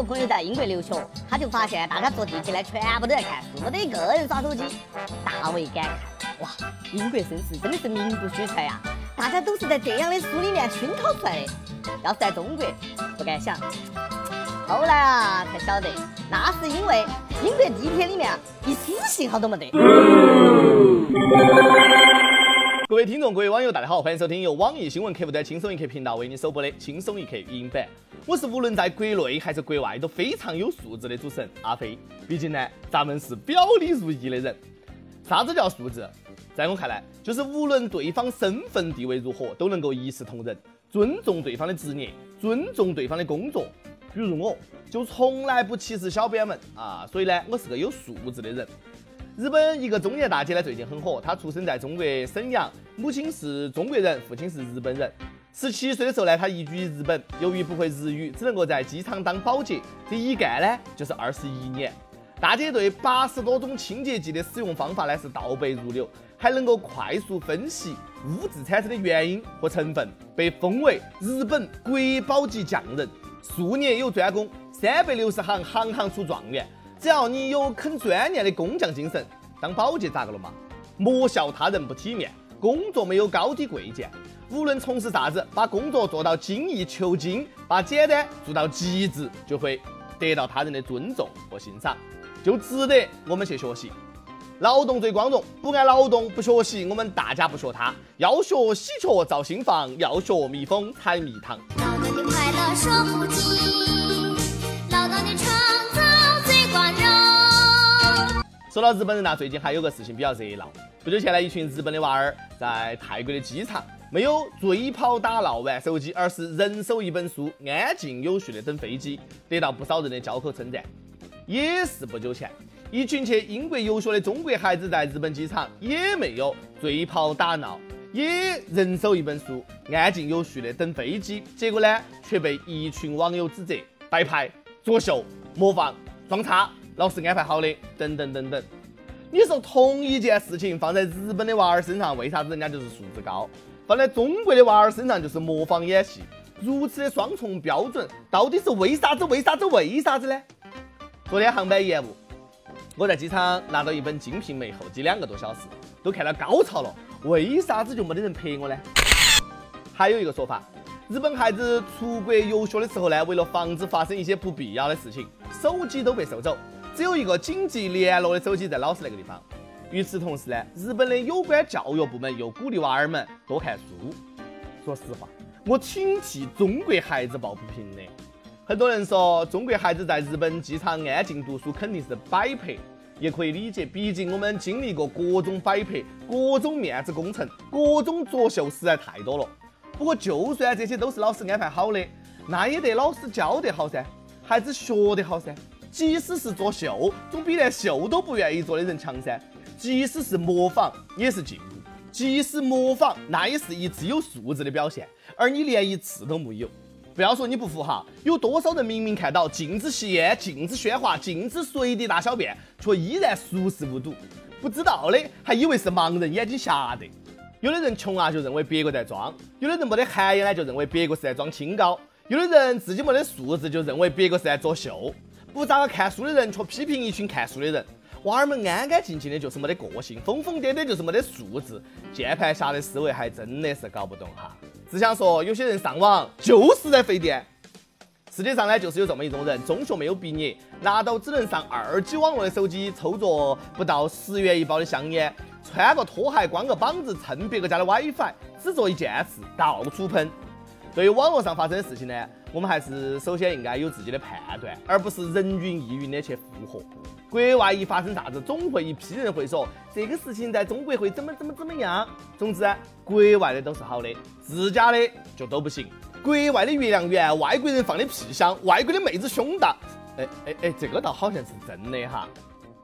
个朋友在英国留学，他就发现大家坐地铁呢，全部都在看书，没得一个人耍手机，大为感慨。哇，英国绅士真的是名不虚传呀！大家都是在这样的书里面熏陶出来的。要是在中国，不敢想。后来啊，才晓得，那是因为英国地铁里面一丝信号都没得。各位听众，各位网友，大家好，欢迎收听由网易新闻客户端轻松一刻频道为你首播的轻松一刻语音版。我是无论在国内还是国外都非常有素质的主持人阿飞。毕竟呢，咱们是表里如一的人。啥子叫素质？在我看来，就是无论对方身份地位如何，都能够一视同仁，尊重对方的职业，尊重对方的工作。比如我，就从来不歧视小编们啊，所以呢，我是个有素质的人。日本一个中年大姐呢，最近很火，她出生在中国沈阳，母亲是中国人，父亲是日本人。十七岁的时候呢，她移居日本，由于不会日语，只能够在机场当保洁，这一干呢就是二十一年。大姐对八十多种清洁剂的使用方法呢是倒背如流，还能够快速分析污渍产生的原因和成分，被封为日本国宝级匠人。数年有专攻，三百六十行，行行出状元。只要你有肯钻研的工匠精神，当保洁咋个了嘛？莫笑他人不体面，工作没有高低贵贱，无论从事啥子，把工作做到精益求精，把简单做到极致，就会得到他人的尊重和欣赏，就值得我们去学习。劳动最光荣，不爱劳动不学习，我们大家不学他。要学喜鹊造新房，要学蜜蜂采蜜糖。劳动的快乐说不尽，说到日本人呐，最近还有个事情比较热闹。不久前呢，一群日本的娃儿在泰国的机场，没有追跑打闹玩手机，而是人手一本书，安静有序的等飞机，得到不少人的交口称赞。也是不久前。一群去英国游学的中国孩子在日本机场也没有追跑打闹，也人手一本书，安静有序的等飞机。结果呢，却被一群网友指责摆拍、作秀、模仿、装叉，老师安排好的，等等等等。你说同一件事情放在日本的娃儿身上，为啥子人家就是素质高；放在中国的娃儿身上就是模仿演戏？如此的双重标准，到底是为啥子？为啥子？为啥子呢？昨天航班延误。我在机场拿到一本《金瓶梅》，候机两个多小时，都看到高潮了。为啥子就没得人陪我呢？还有一个说法，日本孩子出国游学的时候呢，为了防止发生一些不必要的事情，手机都被收走，只有一个紧急联络的手机在老师那个地方。与此同时呢，日本的有关教育部门又鼓励娃儿们多看书。说实话，我挺替中国孩子抱不平的。很多人说中国孩子在日本机场安静读书肯定是摆拍，也可以理解，毕竟我们经历过各种摆拍、各种面子工程、各种作秀实在太多了。不过就算这些都是老师安排好的，那也得老师教得好噻，孩子学得好噻。即使是作秀，总比连秀都不愿意做的人强噻。即使是模仿，也是进步；即使模仿，那也是一次有素质的表现。而你连一次都没有。不要说你不服哈，有多少人明明看到禁止吸烟、禁止喧哗、禁止随地大小便，却依然熟视无睹？不知道的还以为是盲人眼睛瞎的。有的人穷啊，就认为别个在装；有的人没得涵养呢，就认为别个是在装清高；有的人自己没得素质，就认为别个是在作秀。不咋个看书的人却批评一群看书的人。娃儿们安安静静的，就是没得个性；疯疯癫癫，就是没得素质。键盘侠的思维还真的是搞不懂哈。只想说，有些人上网就是在费电。世界上呢，就是有这么一种人，中学没有毕业，拿到只能上二 G 网络的手机，抽着不到十元一包的香烟，穿个拖鞋，光个膀子蹭别个家的 WiFi，只做一件事，到处喷。对于网络上发生的事情呢，我们还是首先应该有自己的判断，而不是人云亦云的去附和。国外一发生啥子，总会一批人会说这个事情在中国会怎么怎么怎么样。总之，国外的都是好的，自家的就都不行。国外的月亮圆，外国人放的屁香，外国的妹子胸大。哎哎哎，这个倒好像是真的哈。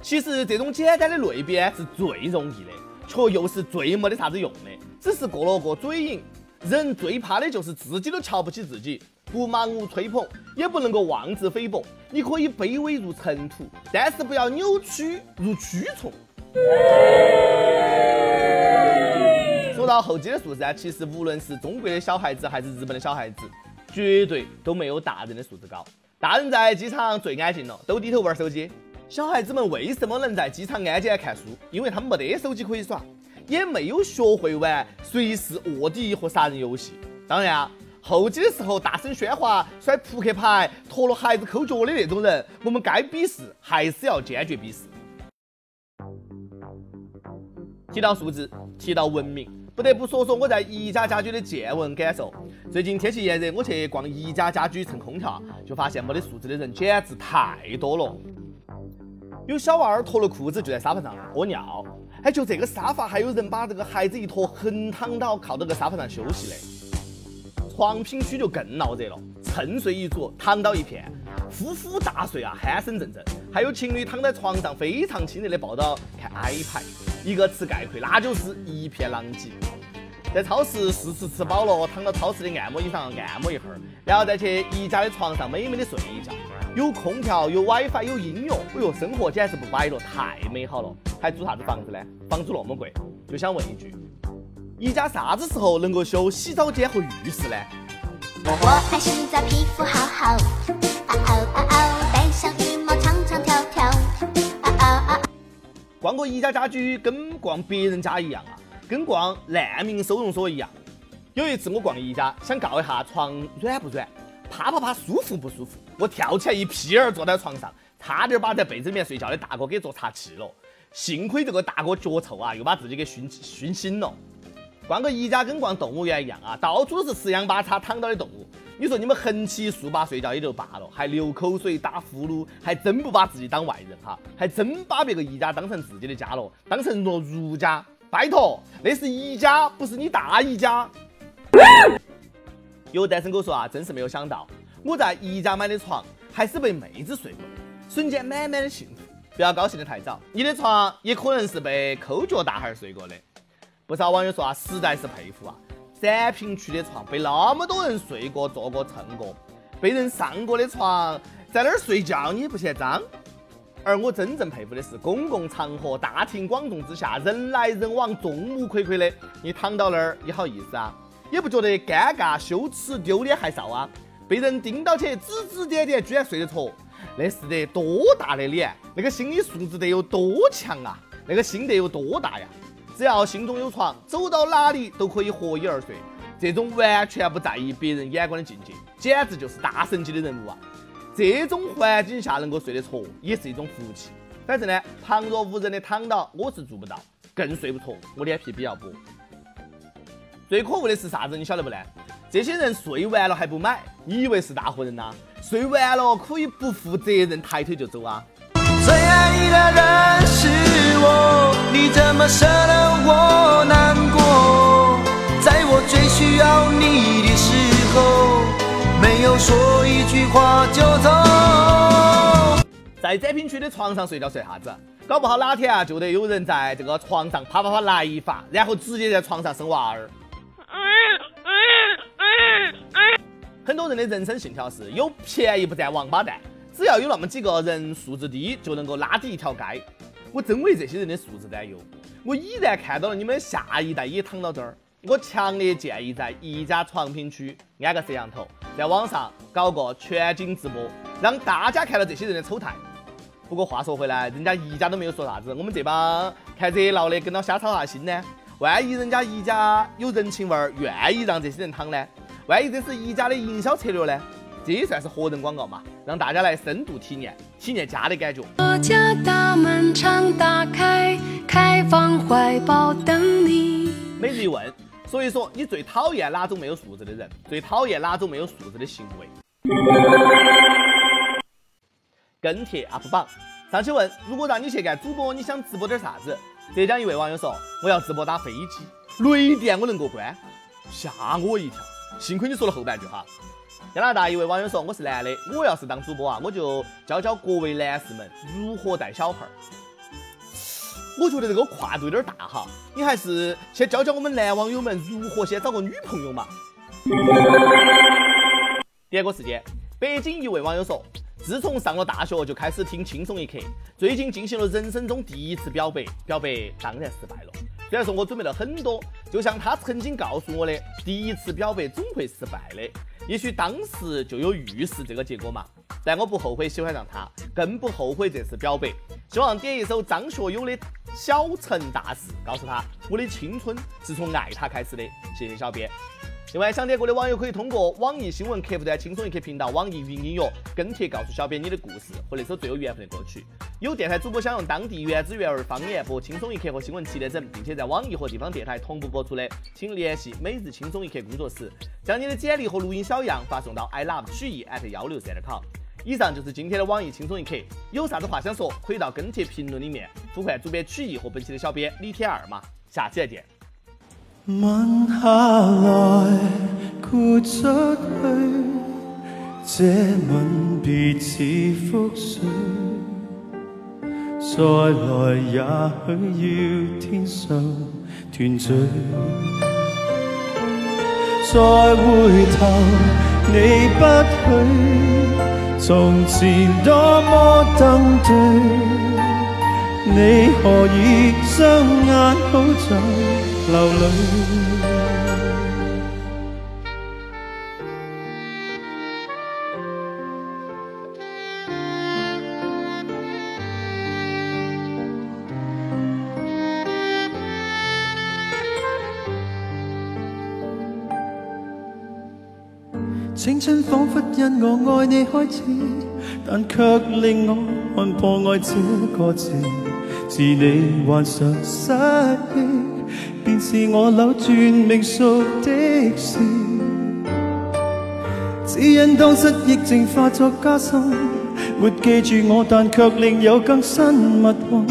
其实这种简单的类比是最容易的，却又是最没得啥子用的，只是过了个嘴瘾。人最怕的就是自己都瞧不起自己，不盲目吹捧，也不能够妄自菲薄。你可以卑微如尘土，但是不要扭曲如蛆虫。说到后期的素质啊，其实无论是中国的小孩子还是日本的小孩子，绝对都没有大人的素质高。大人在机场最安静了，都低头玩手机。小孩子们为什么能在机场安静看书？因为他们没得手机可以耍，也没有学会玩随时卧底和杀人游戏。当然啊，候机的时候大声喧哗、甩扑克牌、拖了孩子抠脚的那种人，我们该鄙视还是要坚决鄙视。提到素质，提到文明，不得不说说我在宜家家居的见闻感受。最近天气炎热，我去逛宜家家居蹭空调，就发现没得素质的人简直太多了。有小娃儿脱了裤子就在沙发上屙尿，哎，就这个沙发还有人把这个孩子一坨横躺倒，靠到个沙发上休息的。床品区就更闹热了，趁睡一族，躺倒一片。呼呼大睡啊，鼾声阵阵，还有情侣躺在床上非常亲热的抱到看 iPad，一个词概括，那就是一片狼藉。在超市试吃吃饱了，躺到超市的按摩椅上按摩一会儿，然后再去宜家的床上美美的睡一觉。有空调，有 WiFi，有音乐，哎呦，生活简直是不摆了，太美好了。还租啥子房子呢？房租那么贵，就想问一句：宜家啥子时候能够修洗澡间和浴室呢？我爱洗澡，皮肤好好。逛个宜家家居跟逛别人家一样啊，跟逛难民收容所一样。有一次我逛宜家，想告一下床软不软，啪啪啪舒服不舒服。我跳起来一屁儿坐在床上，差点把在被子里面睡觉的大哥给坐岔气了。幸亏这个大哥脚臭啊，又把自己给熏熏醒了。逛个宜家跟逛动物园一样啊，到处都是四仰八叉躺倒的动物。你说你们横七竖八睡觉也就罢了，还流口水、打呼噜，还真不把自己当外人哈，还真把别个宜家当成自己的家了，当成了儒家。拜托，那是宜家，不是你大姨家。有单身狗说啊，真是没有想到，我在宜家买的床还是被妹子睡过，瞬间满满的幸福。不要高兴的太早，你的床也可能是被抠脚大汉睡过的。不少网友说啊，实在是佩服啊。展平区的床被那么多人睡过、坐过、蹭过，被人上过的床，在那儿睡觉你不嫌脏。而我真正佩服的是，公共场合大庭广众之下，人来人往，众目睽睽的，你躺到那儿，你好意思啊？也不觉得尴尬、羞耻、丢脸、害臊啊？被人盯到起，指指点点，居然睡得着，那是得多大的脸？那个心理素质得有多强啊？那个心得有多大呀？只要心中有床，走到哪里都可以合衣而睡。这种完全不在意别人眼光的境界，简直就是大神级的人物啊！这种环境下能够睡得着，也是一种福气。反正呢，旁若无人的躺倒，我是做不到，更睡不着。我脸皮比较薄。最可恶的是啥子？你晓得不呢？这些人睡完了还不买，你以为是大活人呐？睡完了可以不负责任抬腿就走啊！最爱你的人是我，你怎么舍得我难过？在我最需要你的时候，没有说一句话就走。在展品区的床上睡觉睡啥子？搞不好哪天啊，就得有人在这个床上啪啪啪来一发，然后直接在床上生娃儿。很多人的人生信条是有便宜不占王八蛋。只要有那么几个人素质低，就能够拉低一条街。我真为这些人的素质担忧。我已然看到了你们下一代也躺到这儿。我强烈建议在宜家床品区安个摄像头，在网上搞个全景直播，让大家看到这些人的丑态。不过话说回来，人家宜家都没有说啥子，我们这帮看热闹的跟到瞎操啥心呢？万一人家宜家有人情味儿，愿意让这些人躺呢？万一这是宜家的营销策略呢？这也算是活人广告嘛，让大家来深度体验体验家的感觉。我家大门常打开，开放怀抱等你。每日一问，所以说你最讨厌哪种没有素质的人？最讨厌哪种没有素质的行为？跟帖 UP 榜，上期问，如果让你去干主播，你想直播点啥子？浙江一位网友说，我要直播打飞机，雷电我能过关，吓我一跳。幸亏你说了后半句哈。加拿大一位网友说：“我是男的，我要是当主播啊，我就教教各位男士们如何带小孩儿。我觉得这个跨度有点大哈，你还是先教教我们男网友们如何先找个女朋友嘛。”第二个时间，北京一位网友说：“自从上了大学就开始听轻松一刻，最近进行了人生中第一次表白，表白当然失败了。虽然说我准备了很多，就像他曾经告诉我的，第一次表白总会失败的。”也许当时就有预示这个结果嘛，但我不后悔喜欢上他，更不后悔这次表白。希望点一首张学友的《小城大事》，告诉他我的青春是从爱他开始的。谢谢小编。另外，想点歌的网友可以通过网易新闻客户端“轻松一刻”频道、网易云音乐跟帖告诉小编你的故事和那首最有缘分的歌曲。有电台主播想用当地原汁原味方言播《轻松一刻》和新闻七点整，并且在网易和地方电台同步播出的，请联系每日轻松一刻工作室，将你的简历和录音小样发送到 i love 曲艺 at 幺六三点 com。以上就是今天的网易轻松一刻，有啥子话想说，可以到跟帖评论里面呼唤主编曲艺和本期的小编李天二嘛。下期再见。吻下来，豁出去，这吻别似覆水。再来也许要天上团聚。再回头，你不许，从前多么登对，你何以双眼好像？流泪。青春仿佛因我爱你开始，但却令我看破爱这个字，是你患上失忆。是我扭转命数的事，只因当失忆症化作加深，没记住我，但却另有更新密运，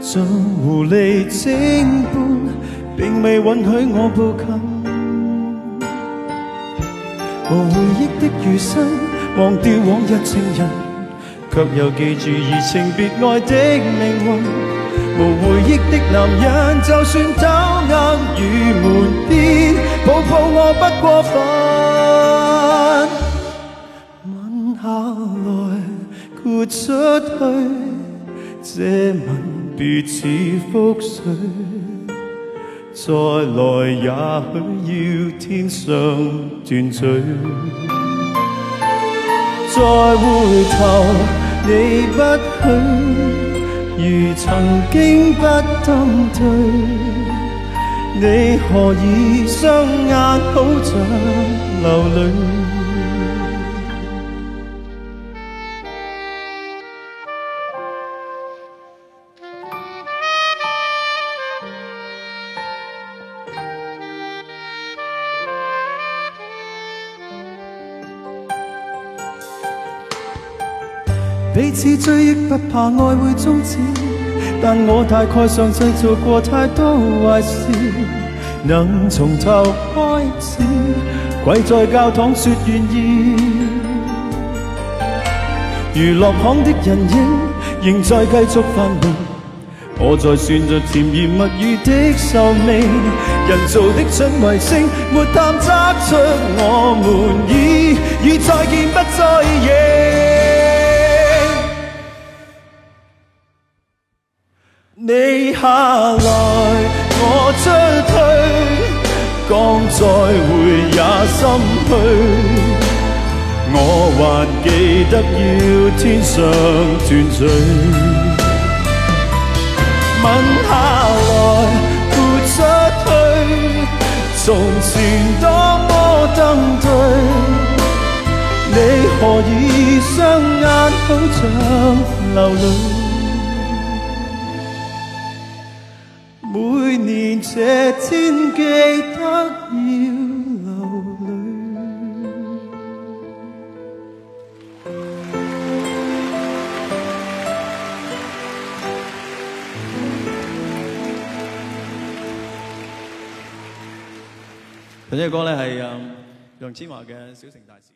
像狐狸精般，并未允许我步近。无回忆的余生，忘掉往日情人，却又记住移情别爱的命运。无回忆的男人，就算走硬与瞒骗，抱抱我不过分。吻下来，豁出去，这吻别似覆水。再来也许要天上团聚。再回头，你不许。如曾经不登对，你何以双眼好像流泪？彼此追忆，不怕爱会终止，但我大概上制造过太多坏事，能从头开始，跪在教堂说愿意。娱乐行的人影仍在继续繁荣，我在算着甜言蜜语的寿命，人造的准卫星没探测出我们已已再见不再认。你下来，我出去，讲再会也心虚。我还记得要天上团聚。吻下来，豁出去，从前多么登对，你何以双眼好像流泪？年这天记得要流泪。咁呢个歌咧系杨千嬅嘅《小城大事》。